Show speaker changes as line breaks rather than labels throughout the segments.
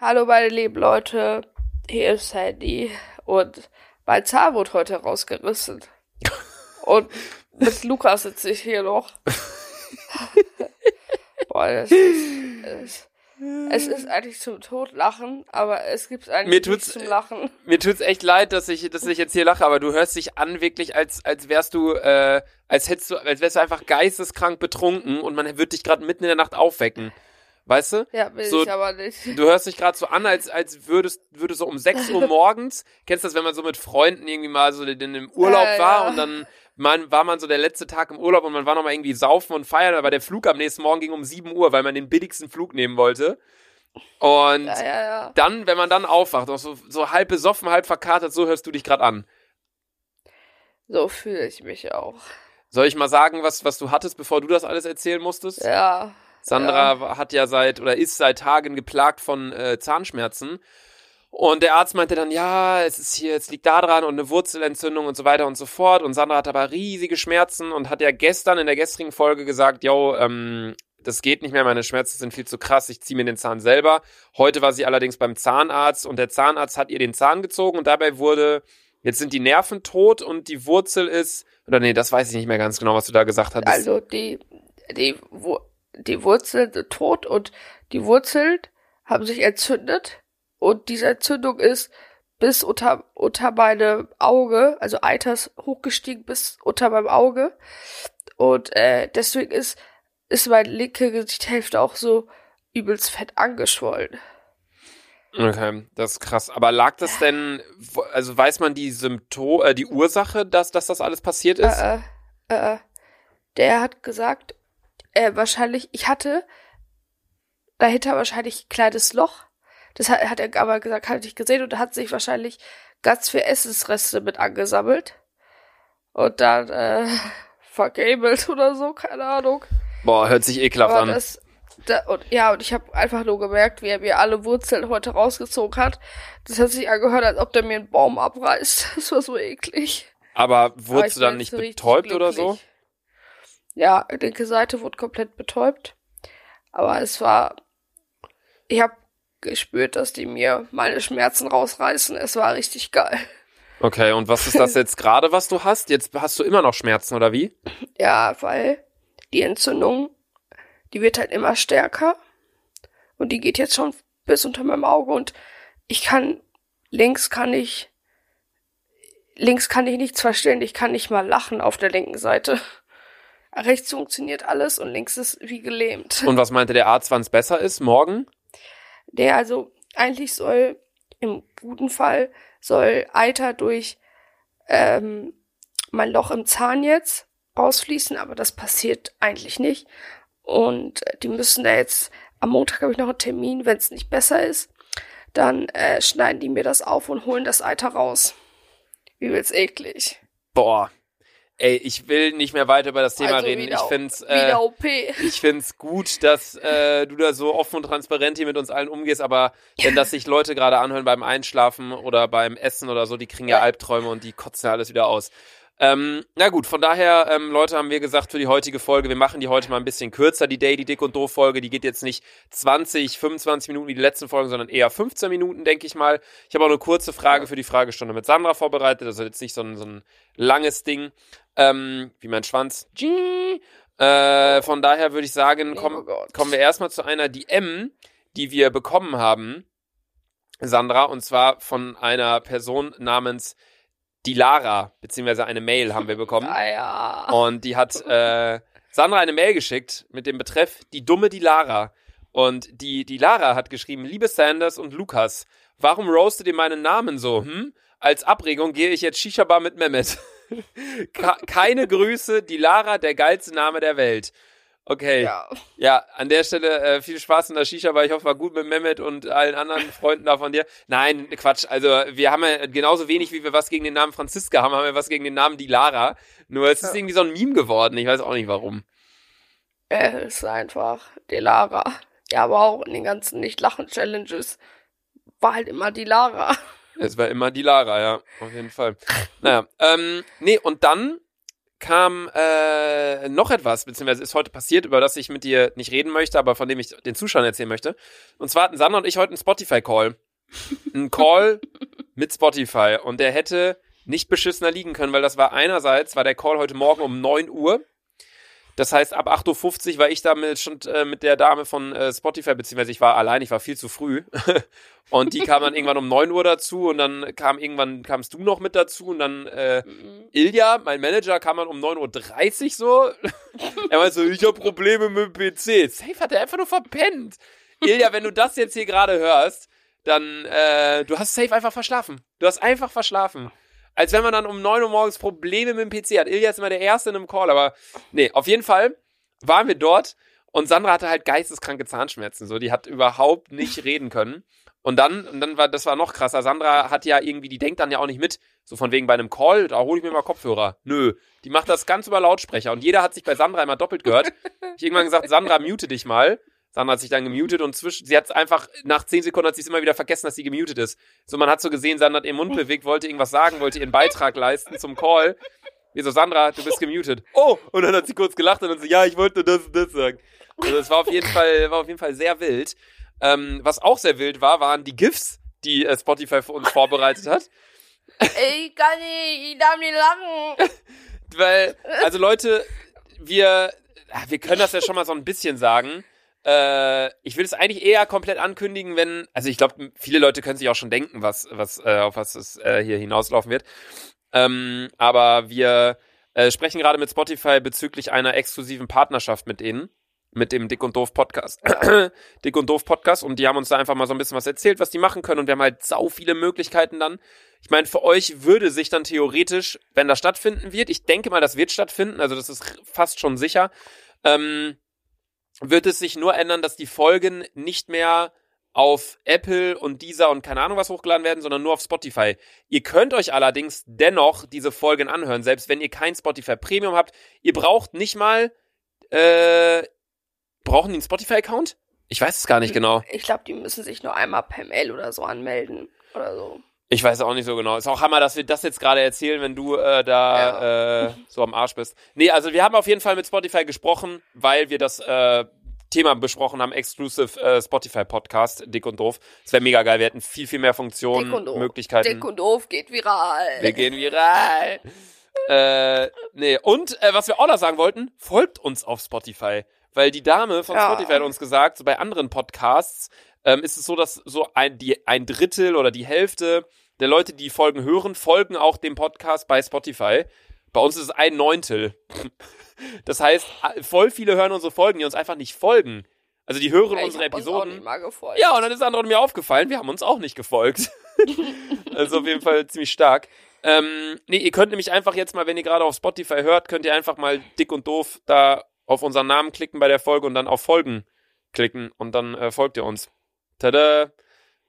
Hallo meine lieben Leute, hier ist Sandy und mein Zahn wurde heute rausgerissen. und mit Lukas sitze ich hier noch. Boah, das ist, es, es ist eigentlich zum Totlachen, aber es gibt eigentlich
Mir tut's-
zum Lachen.
Mir tut's echt leid, dass ich, dass ich jetzt hier lache, aber du hörst dich an wirklich, als, als wärst du, äh, als hättest du, als wärst du einfach geisteskrank betrunken und man wird dich gerade mitten in der Nacht aufwecken. Weißt du?
Ja, will
So-
ich aber nicht.
Du hörst dich gerade so an, als, als würdest, würde so um 6 Uhr morgens, kennst du das, wenn man so mit Freunden irgendwie mal so in im Urlaub
Ja,
war
ja.
und dann man, war man so der letzte Tag im Urlaub und man war nochmal irgendwie saufen und feiern, aber der Flug am nächsten Morgen ging um 7 Uhr, weil man den billigsten Flug nehmen wollte. Und
Ja,
dann, wenn man dann aufwacht, auch so, so halb besoffen, halb verkatert, so hörst du dich gerade an.
So fühle ich mich auch.
Soll ich mal sagen, was, was du hattest, bevor du das alles erzählen musstest?
Ja.
Sandra hat ja seit oder ist seit Tagen geplagt von äh, Zahnschmerzen. Und der Arzt meinte dann, ja, es ist hier, es liegt da dran und eine Wurzelentzündung und so weiter und so fort. Und Sandra hat aber riesige Schmerzen und hat ja gestern in der gestrigen Folge gesagt, yo, ähm, das geht nicht mehr, meine Schmerzen sind viel zu krass, ich ziehe mir den Zahn selber. Heute war sie allerdings beim Zahnarzt und der Zahnarzt hat ihr den Zahn gezogen und dabei wurde, jetzt sind die Nerven tot und die Wurzel ist, oder nee, das weiß ich nicht mehr ganz genau, was du da gesagt hattest.
Also die, die, Wu- die Wurzeln sind tot und die Wurzeln haben sich entzündet und diese Entzündung ist bis unter, unter meine Auge, also Eiters hochgestiegen bis unter meinem Auge und äh, deswegen ist, ist meine linke Gesichtshälfte auch so übelst fett angeschwollen.
Okay, das ist krass. Aber lag das denn, also weiß man die Symptome, äh, die Ursache, dass, dass das alles passiert ist?
Äh, äh, äh, der hat gesagt, äh, wahrscheinlich, ich hatte dahinter wahrscheinlich ein kleines Loch. Das hat, hat er aber gesagt, hatte ich gesehen und da hat sich wahrscheinlich ganz viel Essensreste mit angesammelt. Und dann, äh, vergamelt oder so, keine Ahnung.
Boah, hört sich ekelhaft
Aber
an.
das, da, und, ja, und ich habe einfach nur gemerkt, wie er mir alle Wurzeln heute rausgezogen hat. Das hat sich angehört, als ob der mir einen Baum abreißt. Das war so eklig.
Aber wurdest du dann nicht betäubt oder so?
Ja, linke Seite wurde komplett betäubt. Aber es war. Ich habe gespürt, dass die mir meine Schmerzen rausreißen. Es war richtig geil.
Okay, und was ist das jetzt gerade, was du hast? Jetzt hast du immer noch Schmerzen, oder wie?
Ja, weil die Entzündung, die wird halt immer stärker. Und die geht jetzt schon bis unter meinem Auge. Und ich kann, links kann ich, links kann ich nichts verstehen. Ich kann nicht mal lachen auf der linken Seite. Rechts funktioniert alles und links ist wie gelähmt.
Und was meinte der Arzt, wann es besser ist? Morgen?
Der also eigentlich soll im guten Fall soll Eiter durch ähm, mein Loch im Zahn jetzt rausfließen, aber das passiert eigentlich nicht. Und äh, die müssen da jetzt am Montag habe ich noch einen Termin, wenn es nicht besser ist, dann äh, schneiden die mir das auf und holen das Eiter raus. Übelst eklig.
Boah. Ey, ich will nicht mehr weiter über das Thema
Also
reden.
wieder-
Ich find's, äh, ich find's gut, dass äh, du da so offen und transparent hier mit uns allen umgehst, aber wenn das sich Leute gerade anhören beim Einschlafen oder beim Essen oder so, die kriegen ja,
Ja.
Albträume und die kotzen ja alles wieder aus. Ähm, na gut, von daher, ähm, Leute, haben wir gesagt für die heutige Folge, wir machen die heute mal ein bisschen kürzer, die Daily Dick und Doof Folge, die geht jetzt nicht 20, 25 Minuten wie die letzten Folgen, sondern eher 15 Minuten, denke ich mal. Ich habe auch eine kurze Frage für die Fragestunde mit Sandra vorbereitet, also jetzt nicht so ein, so ein langes Ding, ähm, wie mein Schwanz. Äh, von daher würde ich sagen,
Oh
komm, kommen wir erstmal zu einer DM, die wir bekommen haben, Sandra, und zwar von einer Person namens Dilara, beziehungsweise eine Mail haben wir bekommen.
Ah ja.
Und die hat äh, Sandra eine Mail geschickt mit dem Betreff Die dumme Dilara. Und die, die Lara hat geschrieben, liebe Sanders und Lukas, warum roastet ihr meinen Namen so, hm? Als Abregung gehe ich jetzt Shisha-Bar mit Mehmet. Keine Grüße, die Lara, der geilste Name der Welt. Okay. Ja,
Ja.
an der Stelle äh, viel Spaß in der Shisha-Bar. Ich hoffe, war gut mit Mehmet und allen anderen Freunden da von dir. Nein, Quatsch. Also, wir haben ja genauso wenig, wie wir was gegen den Namen Franziska haben, haben wir was gegen den Namen die Lara. Nur es ist
Ja.
irgendwie so ein Meme geworden. Ich weiß auch nicht warum.
Er ist einfach die Lara. Ja, aber auch in den ganzen Nicht-Lachen-Challenges war halt immer die Lara.
Es war immer die Lara, ja, auf jeden Fall. Naja, ähm, nee, und dann kam äh, noch etwas, beziehungsweise ist heute passiert, über das ich mit dir nicht reden möchte, aber von dem ich den Zuschauern erzählen möchte. Und zwar hatten Sandra und ich heute einen Spotify-Call. Ein Call mit Spotify. Und der hätte nicht beschissener liegen können, weil das war einerseits, war der Call heute Morgen um 9 Uhr. Das heißt, ab 8.50 Uhr war ich damit schon äh, mit der Dame von äh, Spotify, beziehungsweise ich war allein, ich war viel zu früh. und die kam dann irgendwann um 9 Uhr dazu und dann kam irgendwann, kamst du noch mit dazu und dann äh, mhm. Ilja, mein Manager, kam dann um 9.30 Uhr so. er meinte so, ich habe Probleme mit dem PC. Safe hat er einfach nur verpennt. Ilja, wenn du das jetzt hier gerade hörst, dann, äh, du hast safe einfach verschlafen. Du hast einfach verschlafen als wenn man dann um 9 Uhr morgens Probleme mit dem PC hat. Ilja ist immer der Erste in einem Call, aber nee, auf jeden Fall waren wir dort und Sandra hatte halt geisteskranke Zahnschmerzen, so, die hat überhaupt nicht reden können. Und dann, und dann war, das war noch krasser. Sandra hat ja irgendwie, die denkt dann ja auch nicht mit. So von wegen bei einem Call, da hole ich mir mal Kopfhörer. Nö. Die macht das ganz über Lautsprecher. Und jeder hat sich bei Sandra immer doppelt gehört. Ich irgendwann gesagt, Sandra, mute dich mal. Sandra hat sich dann gemutet und zwischen, sie hat einfach, nach zehn Sekunden hat sie es immer wieder vergessen, dass sie gemutet ist. So, man hat so gesehen, Sandra hat ihren Mund bewegt, wollte irgendwas sagen, wollte ihren Beitrag leisten zum Call. Wie so, Sandra, du bist gemutet. Oh! Und dann hat sie kurz gelacht und dann so, ja, ich wollte das und das sagen. Also, es war auf jeden Fall, war auf jeden Fall sehr wild. Ähm, was auch sehr wild war, waren die GIFs, die äh, Spotify für uns vorbereitet hat.
Ich kann nicht, ich darf nicht lachen.
Weil, also Leute, wir, wir können das ja schon mal so ein bisschen sagen. Äh, ich will es eigentlich eher komplett ankündigen, wenn, also ich glaube, viele Leute können sich auch schon denken, was, was, äh, auf was es äh, hier hinauslaufen wird. Ähm, aber wir äh, sprechen gerade mit Spotify bezüglich einer exklusiven Partnerschaft mit denen mit dem Dick und Doof Podcast. Dick und Doof Podcast und die haben uns da einfach mal so ein bisschen was erzählt, was die machen können und wir haben halt sau viele Möglichkeiten dann. Ich meine, für euch würde sich dann theoretisch, wenn das stattfinden wird, ich denke mal, das wird stattfinden, also das ist fast schon sicher, ähm, wird es sich nur ändern, dass die Folgen nicht mehr auf Apple und Deezer und keine Ahnung was hochgeladen werden, sondern nur auf Spotify. Ihr könnt euch allerdings dennoch diese Folgen anhören, selbst wenn ihr kein Spotify Premium habt. Ihr braucht nicht mal, äh, brauchen die einen Spotify-Account? Ich weiß es gar nicht genau.
Ich glaube, die müssen sich nur einmal per Mail oder so anmelden oder so.
Ich weiß auch nicht so genau. Ist auch Hammer, dass wir das jetzt gerade erzählen, wenn du äh, da ja. äh, so am Arsch bist. Nee, also wir haben auf jeden Fall mit Spotify gesprochen, weil wir das äh, Thema besprochen haben, Exclusive äh, Spotify Podcast, Dick und Doof. Das wäre mega geil. Wir hätten viel, viel mehr Funktionen, Dick und Möglichkeiten.
Dick und Doof geht viral.
Wir gehen viral. äh, nee, und äh, was wir auch noch sagen wollten, folgt uns auf Spotify. Weil die Dame von ja. Spotify hat uns gesagt, so bei anderen Podcasts, ähm, ist es so, dass so ein, die, ein Drittel oder die Hälfte der Leute, die Folgen hören, folgen auch dem Podcast bei Spotify. Bei uns ist es ein Neuntel. Das heißt, voll viele hören unsere Folgen, die uns einfach nicht folgen. Also die hören ja, unsere Episoden. Ja, und dann ist andere mir aufgefallen, wir haben uns auch nicht gefolgt. also auf jeden Fall ziemlich stark. Ähm, nee, ihr könnt nämlich einfach jetzt mal, wenn ihr gerade auf Spotify hört, könnt ihr einfach mal dick und doof da auf unseren Namen klicken bei der Folge und dann auf Folgen klicken und dann äh, folgt ihr uns. Tada!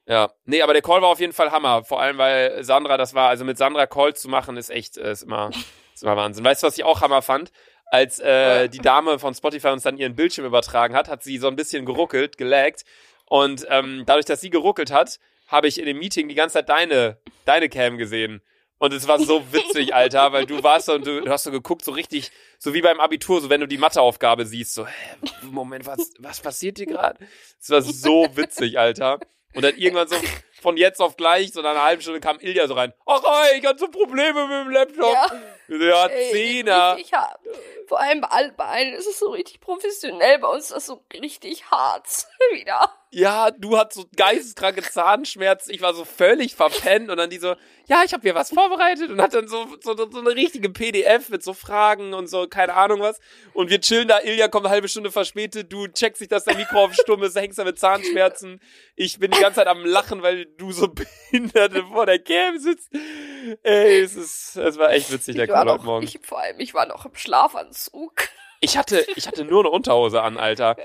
Ja, nee, aber der Call war auf jeden Fall Hammer. Vor allem, weil Sandra das war. Also mit Sandra Calls zu machen, ist echt, äh, ist immer, ist immer Wahnsinn. Weißt du, was ich auch Hammer fand? Als äh, die Dame von Spotify uns dann ihren Bildschirm übertragen hat, hat sie so ein bisschen geruckelt, gelaggt. Und ähm, dadurch, dass sie geruckelt hat, habe ich in dem Meeting die ganze Zeit deine, deine Cam gesehen. Und es war so witzig, Alter, weil du warst so und du, hast so geguckt, so richtig, so wie beim Abitur, so wenn du die Matheaufgabe siehst, so, hä, Moment, was, was passiert hier gerade? Es war so witzig, Alter. Und dann irgendwann so von jetzt auf gleich, so nach einer halben Stunde kam Ilja so rein. Ach, ey, ich hatte so Probleme mit dem Laptop. Ja, ja Zehner.
Ich hab, vor allem bei, bei allen ist es so richtig professionell, bei uns ist das so richtig hart wieder
ja, du hast so geisteskranke Zahnschmerzen. Ich war so völlig verpennt und dann die so, ja, ich habe hier was vorbereitet und hat dann so, so, so eine richtige PDF mit so Fragen und so, keine Ahnung was. Und wir chillen da, Ilja kommt eine halbe Stunde verspätet, du checkst sich, dass der Mikro auf stumm ist, hängst da mit Zahnschmerzen. Ich bin die ganze Zeit am Lachen, weil du so behindert vor der Cam sitzt. Ey, es ist, es war echt witzig, der Heute Morgen.
Ich, vor allem, ich war noch im Schlafanzug.
Ich hatte, ich hatte nur eine Unterhose an, Alter.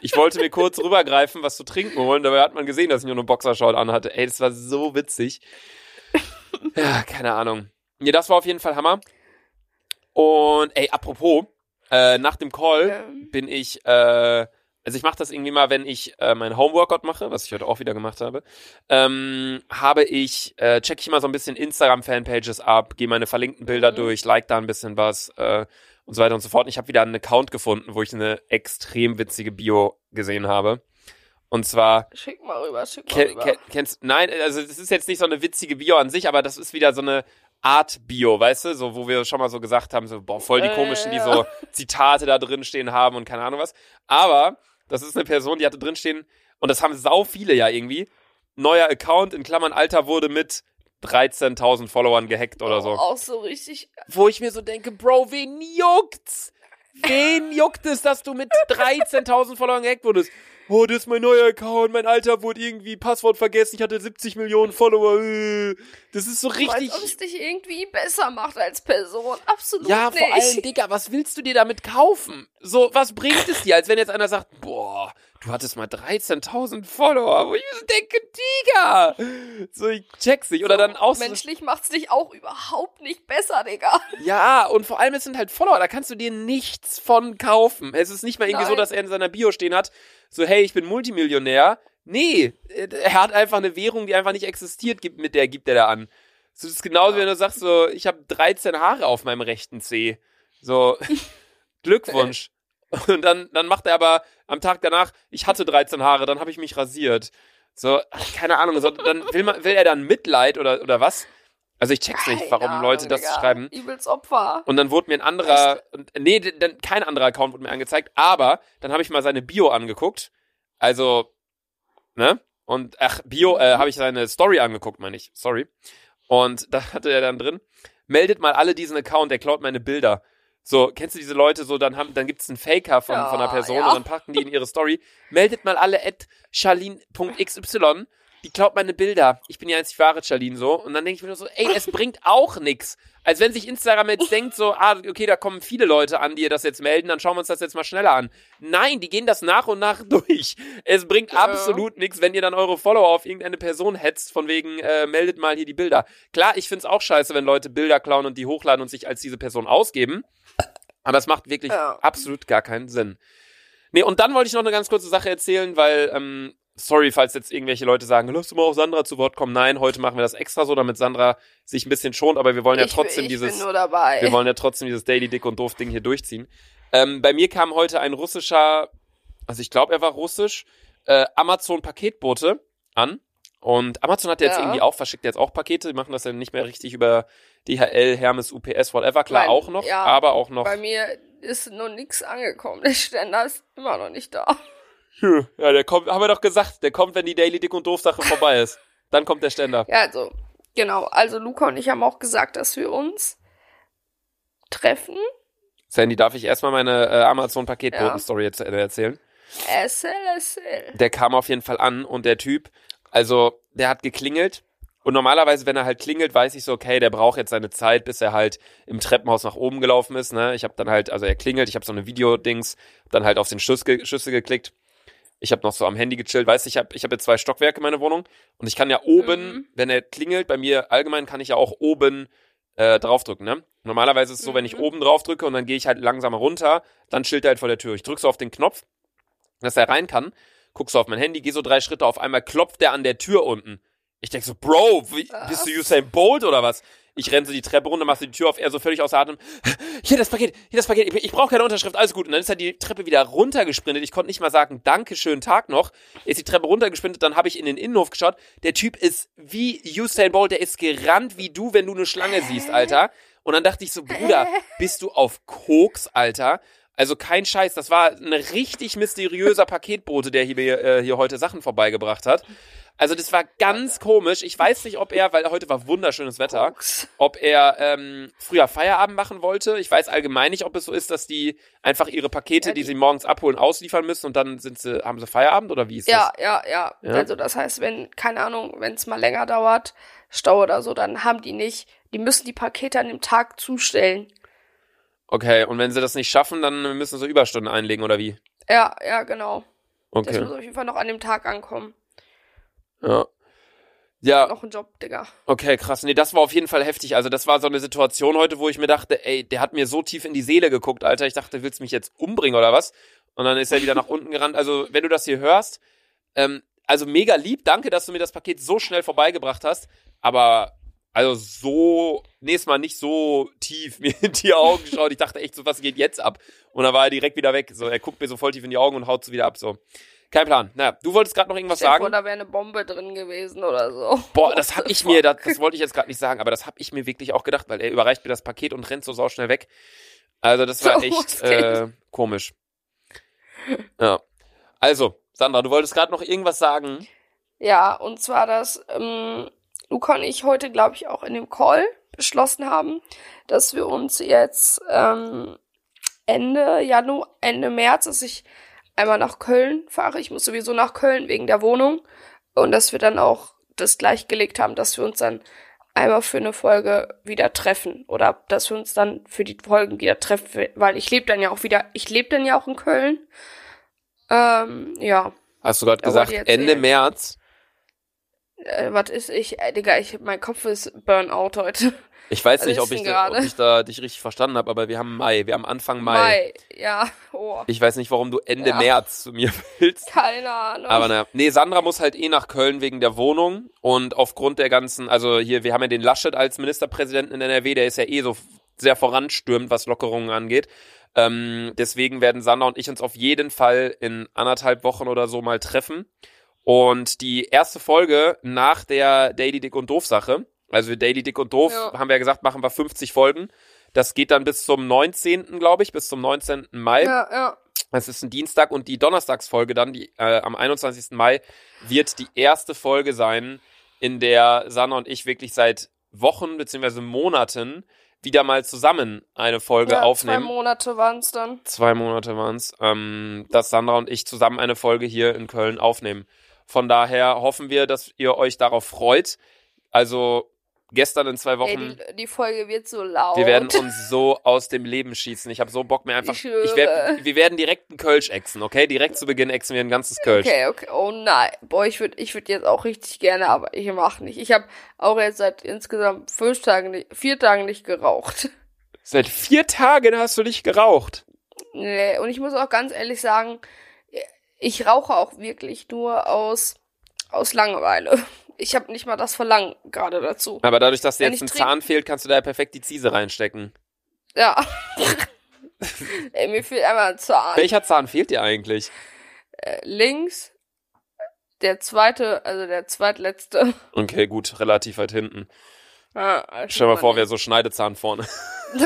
Ich wollte mir kurz rübergreifen, was zu trinken holen, dabei hat man gesehen, dass ich nur eine Boxershort anhatte. Ey, das war so witzig. Ja, keine Ahnung. Nee, das war auf jeden Fall Hammer. Und ey, apropos, äh, nach dem Call ja. bin ich äh, also ich mache das irgendwie mal, wenn ich äh, mein Homeworkout mache, was ich heute auch wieder gemacht habe, ähm, habe ich, äh, check ich immer so ein bisschen Instagram-Fanpages ab, gehe meine verlinkten Bilder
Mhm.
durch, like da ein bisschen was äh, und so weiter und so fort. Und ich habe wieder einen Account gefunden, wo ich eine extrem witzige Bio gesehen habe. Und zwar,
Schick mal rüber, schick mal rüber.
ke kennst, nein, also das ist jetzt nicht so eine witzige Bio an sich, aber das ist wieder so eine Art Bio, weißt du, so wo wir schon mal so gesagt haben, so boah, voll die komischen, die so Zitate da drin stehen haben und keine Ahnung was. Aber das ist eine Person, die hatte drin stehen und das haben sau viele ja irgendwie. Neuer Account in Klammern Alter wurde mit 13.000 Followern gehackt oder so.
Oh, Auch so richtig.
Wo ich mir so denke, Bro, wen juckt's? Wen juckt es, dass du mit 13.000 Followern gehackt wurdest? Oh, das ist mein neuer Account, mein Alter wurde irgendwie Passwort vergessen, ich hatte 70 Millionen Follower. äh. Das ist so richtig.
Als ob es dich irgendwie besser macht als Person. Absolut
Ja,
nicht.
vor allem, Digga, was willst du dir damit kaufen? So, was bringt es dir, als wenn jetzt einer sagt, boah, du hattest mal 13.000 Follower, wo ich mir so denke, Digga. So, ich check's nicht. Oder dann auch so,
Menschlich macht's dich auch überhaupt nicht besser, Digga.
Ja, und vor allem, es sind halt Follower, da kannst du dir nichts von kaufen. Es ist nicht mal irgendwie so,
Nein.
dass er in seiner Bio stehen hat, so, hey, ich bin Multimillionär. Nee, er hat einfach eine Währung, die einfach nicht existiert, gibt, mit der gibt er da an. So, das ist genauso, wenn du sagst, so, ich habe 13 Haare auf meinem rechten Zeh. So, Glückwunsch. Und dann, dann macht er aber am Tag danach, ich hatte 13 Haare, dann habe ich mich rasiert. So, keine Ahnung, so, dann will, man, will er dann Mitleid oder, oder was? Also ich check's nicht, warum
Ahnung,
Leute das
Digga.
schreiben.
Übelst Opfer.
Und dann wurde mir ein anderer, und- nee, dann kein anderer Account wurde mir angezeigt, aber dann habe ich mal seine Bio angeguckt. Also, ne? Und ach, Bio, äh, habe ich seine Story angeguckt, meine ich. Sorry. Und da hatte er dann drin, meldet mal alle diesen Account, der klaut meine Bilder. So, kennst du diese Leute, so, dann haben, dann gibt's einen Faker von,
Ja,
von einer Person
ja.
und dann packen die in ihre Story, meldet mal alle at charlene.xy, die klaut meine Bilder. Ich bin ja einzig wahre Charlene so. Und dann denke ich mir nur so, ey, es bringt auch nix. Als wenn sich Instagram jetzt denkt so, ah, okay, da kommen viele Leute an, die das jetzt melden, dann schauen wir uns das jetzt mal schneller an. Nein, die gehen das nach und nach durch. Es bringt
Ja.
absolut nichts, wenn ihr dann eure Follower auf irgendeine Person hetzt, von wegen, äh, meldet mal hier die Bilder. Klar, ich find's auch scheiße, wenn Leute Bilder klauen und die hochladen und sich als diese Person ausgeben. Aber es macht wirklich
Ja.
absolut gar keinen Sinn. Nee, und dann wollte ich noch eine ganz kurze Sache erzählen, weil, ähm, sorry, falls jetzt irgendwelche Leute sagen, lass du mal auch Sandra zu Wort kommen. Nein, heute machen wir das extra so, damit Sandra sich ein bisschen schont, aber wir wollen ja
ich,
trotzdem
ich
dieses,
bin nur dabei.
wir wollen ja trotzdem dieses Daily Dick und Doof Ding hier durchziehen. Ähm, bei mir kam heute ein russischer, also ich glaube, er war russisch, äh, Amazon-Paketbote an. Und Amazon hat ja jetzt
Ja.
irgendwie auch, verschickt jetzt auch Pakete, die machen das ja nicht mehr richtig über DHL, Hermes, UPS, whatever, klar
Mein-
auch noch,
ja,
aber auch noch.
Bei mir ist noch nichts angekommen. Der Ständer ist immer noch nicht da.
Hm, Ja, der kommt, haben wir doch gesagt, der kommt, wenn die Daily Dick und Doof Sache vorbei ist. Dann kommt der Ständer.
Ja, also, genau. Also Luca und ich haben auch gesagt, dass wir uns treffen.
Sandy, darf ich erstmal meine äh, Amazon-Paketboten-Story jetzt äh, erzählen?
SLSL.
Der kam auf jeden Fall an und der Typ, also der hat geklingelt. Und normalerweise, wenn er halt klingelt, weiß ich so, okay, der braucht jetzt seine Zeit, bis er halt im Treppenhaus nach oben gelaufen ist. Ne? Ich habe dann halt, also er klingelt, ich habe so eine Videodings, dann halt auf den Schuss ge Schüsse geklickt. Ich habe noch so am Handy gechillt, weißt du, ich habe ich hab jetzt zwei Stockwerke in meiner Wohnung und ich kann ja oben,
Mhm.
wenn er klingelt, bei mir allgemein kann ich ja auch oben äh, draufdrücken, ne? Normalerweise ist es so, wenn ich
Mhm.
oben drauf drücke und dann gehe ich halt langsamer runter, dann chillt er halt vor der Tür. Ich drücke so auf den Knopf, dass er rein kann, guck so auf mein Handy, gehe so drei Schritte, auf einmal klopft er an der Tür unten. Ich denk so, Bro, wie, bist du? Usain Bolt oder was? Ich renn so die Treppe runter, mach so die Tür auf, er so völlig außer Atem. Hier das Paket, hier das Paket, ich, ich brauche keine Unterschrift, alles gut. Und dann ist er die Treppe wieder runtergesprintet. Ich konnte nicht mal sagen, danke, schönen Tag noch. Ist die Treppe runtergesprintet, dann habe ich in den Innenhof geschaut. Der Typ ist wie Usain Bolt, der ist gerannt wie du, wenn du eine Schlange siehst, Alter. Und dann dachte ich so, Bruder, bist du auf Koks, Alter? Also kein Scheiß, das war ein richtig mysteriöser Paketbote, der hier, äh, hier heute Sachen vorbeigebracht hat. Also das war ganz komisch. Ich weiß nicht, ob er, weil heute war wunderschönes Wetter, ob er ähm, früher Feierabend machen wollte. Ich weiß allgemein nicht, ob es so ist, dass die einfach ihre Pakete, die sie morgens abholen, ausliefern müssen und dann sind sie, haben sie Feierabend oder wie ist
Ja, ja, ja,
Ja?
Also das heißt, wenn, keine Ahnung, wenn es mal länger dauert, Stau oder so, dann haben die nicht, die müssen die Pakete an dem Tag zustellen.
das? Okay, und wenn sie das nicht schaffen, dann müssen sie Überstunden einlegen oder wie?
Ja, ja, genau. Das
Okay.
muss auf jeden Fall noch an dem Tag ankommen.
Ja. Ja,
Noch ein Job, Digga.
Okay, krass. Nee, das war auf jeden Fall heftig. Also das war so eine Situation heute, wo ich mir dachte, ey, der hat mir so tief in die Seele geguckt, Alter. Ich dachte, willst du mich jetzt umbringen oder was? Und dann ist er wieder nach unten gerannt. Also, wenn du das hier hörst, ähm, also mega lieb, danke, dass du mir das Paket so schnell vorbeigebracht hast. Aber also so, nächstes Mal nicht so tief mir in die Augen geschaut. Ich dachte echt so, was geht jetzt ab? Und dann war er direkt wieder weg. So, er guckt mir so voll tief in die Augen und haut so wieder ab. So, kein Plan. Naja, du wolltest gerade noch irgendwas sagen?
Vor, da wäre eine Bombe drin gewesen oder so.
Boah, das hab
the
ich mir, das, das wollte ich jetzt gerade nicht sagen, aber das hab ich mir wirklich auch gedacht, weil er überreicht mir das Paket und rennt so sauschnell weg. Also das war
So,
echt äh, komisch. Ja. Also, Sandra, du wolltest gerade noch irgendwas sagen.
Ja, und zwar, dass ähm, Luca und ich heute, glaube ich, auch in dem Call beschlossen haben, dass wir uns jetzt ähm, Ende Januar, Ende März, dass ich einmal nach Köln fahre. Ich muss sowieso nach Köln wegen der Wohnung. Und dass wir dann auch das gleichgelegt haben, dass wir uns dann einmal für eine Folge wieder treffen. Oder dass wir uns dann für die Folgen wieder treffen, weil ich lebe dann ja auch wieder, ich lebe dann ja auch in Köln. Ähm, ja.
Hast du gerade gesagt, Ende. März.
Äh, was ist ich? Äh, Digga, ich, mein Kopf ist Burnout heute.
Ich weiß
Was
nicht, ob ich, da, ob ich da dich richtig verstanden habe, aber wir haben Mai, wir haben Anfang Mai.
Mai. Ja, oh.
Ich weiß nicht, warum du Ende
Ja.
März zu mir willst.
Keine Ahnung.
Aber naja, nee, Sandra muss halt eh nach Köln wegen der Wohnung und aufgrund der ganzen, also hier, wir haben ja den Laschet als Ministerpräsidenten in NRW, der ist ja eh so sehr voranstürmend, was Lockerungen angeht. Ähm, deswegen werden Sandra und ich uns auf jeden Fall in anderthalb Wochen oder so mal treffen. Und die erste Folge nach der Daily Dick und Doof Sache, also Daily Dick und Doof,
Ja.
haben wir ja gesagt, machen wir 50 Folgen. Das geht dann bis zum 19., glaube ich, bis zum 19. Mai.
ja, ja.
Es ist ein Dienstag und die Donnerstagsfolge dann, die äh, am 21. Mai, wird die erste Folge sein, in der Sanna und ich wirklich seit Wochen bzw. Monaten wieder mal zusammen eine Folge
ja, Zwei
aufnehmen.
Monate waren es dann.
Zwei Monate waren es, ähm, dass Sandra und ich zusammen eine Folge hier in Köln aufnehmen. Von daher hoffen wir, dass ihr euch darauf freut. Also gestern in zwei
Ey,
Wochen.
die, die Folge wird so laut.
Wir werden uns so aus dem Leben schießen. Ich habe so Bock mir einfach.
Ich schwöre.
werd, wir werden direkt einen Kölsch exen, okay? Direkt zu Beginn exen wir ein ganzes Kölsch.
Okay, okay. Oh nein. Boah, ich würde ich würd jetzt auch richtig gerne, aber ich mach nicht. Ich habe auch jetzt seit insgesamt fünf Tagen, nicht, vier Tagen nicht geraucht.
Seit vier Tagen hast du nicht geraucht.
Nee, und ich muss auch ganz ehrlich sagen, ich rauche auch wirklich nur aus, aus Langeweile. Ich habe nicht mal das Verlangen gerade dazu.
Aber dadurch, dass dir
Wenn
jetzt ein Zahn fehlt, kannst du da ja perfekt die Ziese reinstecken.
Ja. Ey, mir fehlt einmal ein Zahn.
Welcher Zahn fehlt dir eigentlich?
Äh, links, der zweite, also der zweitletzte.
Okay, gut, relativ weit hinten.
Ah, also
Stell mal vor, wäre so Schneidezahn vorne.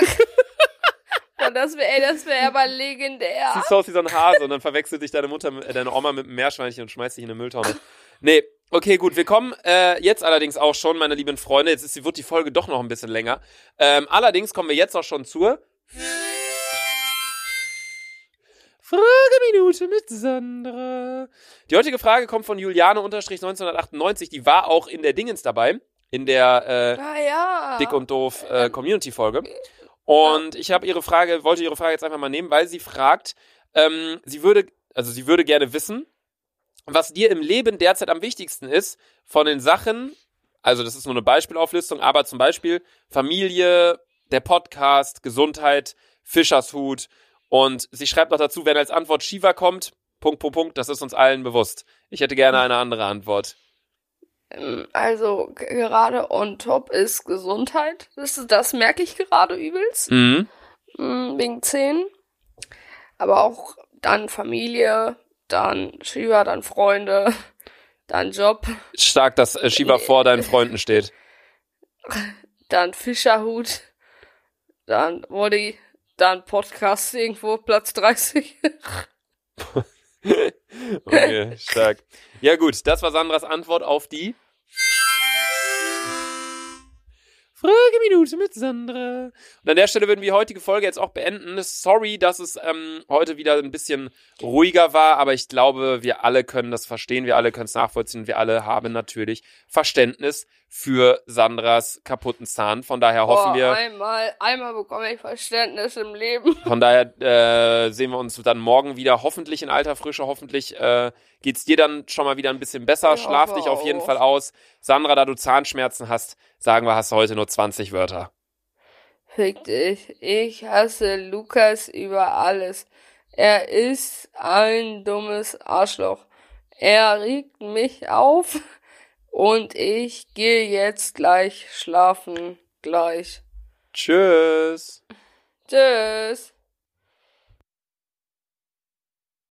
Ja, das wäre, das wäre aber legendär.
Siehst du aus wie so ein Hase und dann verwechselt dich deine Mutter, mit- äh, deine Oma mit einem Meerschweinchen und schmeißt dich in eine Mülltonne. Nee, okay, gut. Wir kommen äh, jetzt allerdings auch schon, meine lieben Freunde. Jetzt ist, wird die Folge doch noch ein bisschen länger. Ähm, allerdings kommen wir jetzt auch schon zur Frageminute mit Sandra. Die heutige Frage kommt von Juliane-1998. Die war auch in der Dingens dabei. In der äh,
Ah ja.
Dick und Doof äh, Community-Folge. Und ich habe ihre Frage, wollte ihre Frage jetzt einfach mal nehmen, weil sie fragt, ähm, sie würde, also sie würde gerne wissen, was dir im Leben derzeit am wichtigsten ist von den Sachen, also das ist nur eine Beispielauflistung, aber zum Beispiel Familie, der Podcast, Gesundheit, Fischershut und sie schreibt noch dazu, wenn als Antwort Shiva kommt, Punkt, Punkt, Punkt, das ist uns allen bewusst. Ich hätte gerne eine andere Antwort.
Also gerade on top ist Gesundheit. Das, ist- das merke ich gerade übelst.
Mhm.
Mm, Wegen Zähnen. Aber auch dann Familie, dann Shiva, dann Freunde, dann Job,
Stark, dass äh, Shiva vor deinen Freunden steht.
dann Fischerhut, dann Woddy, dann Podcast irgendwo, Platz 30.
Okay, stark. Ja gut, das war Sandras Antwort auf die Frageminute mit Sandra. Und an der Stelle würden wir die heutige Folge jetzt auch beenden. Sorry, dass es ähm, heute wieder ein bisschen ruhiger war, aber ich glaube, wir alle können das verstehen, wir alle können es nachvollziehen. Wir alle haben natürlich Verständnis für Sandras kaputten Zahn. Von daher hoffen
Boah,
wir.
einmal, einmal bekomme ich Verständnis im Leben.
Von daher äh, sehen wir uns dann morgen wieder, hoffentlich in alter Frische, hoffentlich äh, geht's dir dann schon mal wieder ein bisschen besser.
Ich
Schlaf dich auf jeden
auch.
Fall aus. Sandra, da du Zahnschmerzen hast, sagen wir, hast du heute nur 20 Wörter.
Fick dich. Ich hasse Lukas über alles. Er ist ein dummes Arschloch. Er regt mich auf und ich gehe jetzt gleich schlafen. Gleich.
Tschüss.
Tschüss.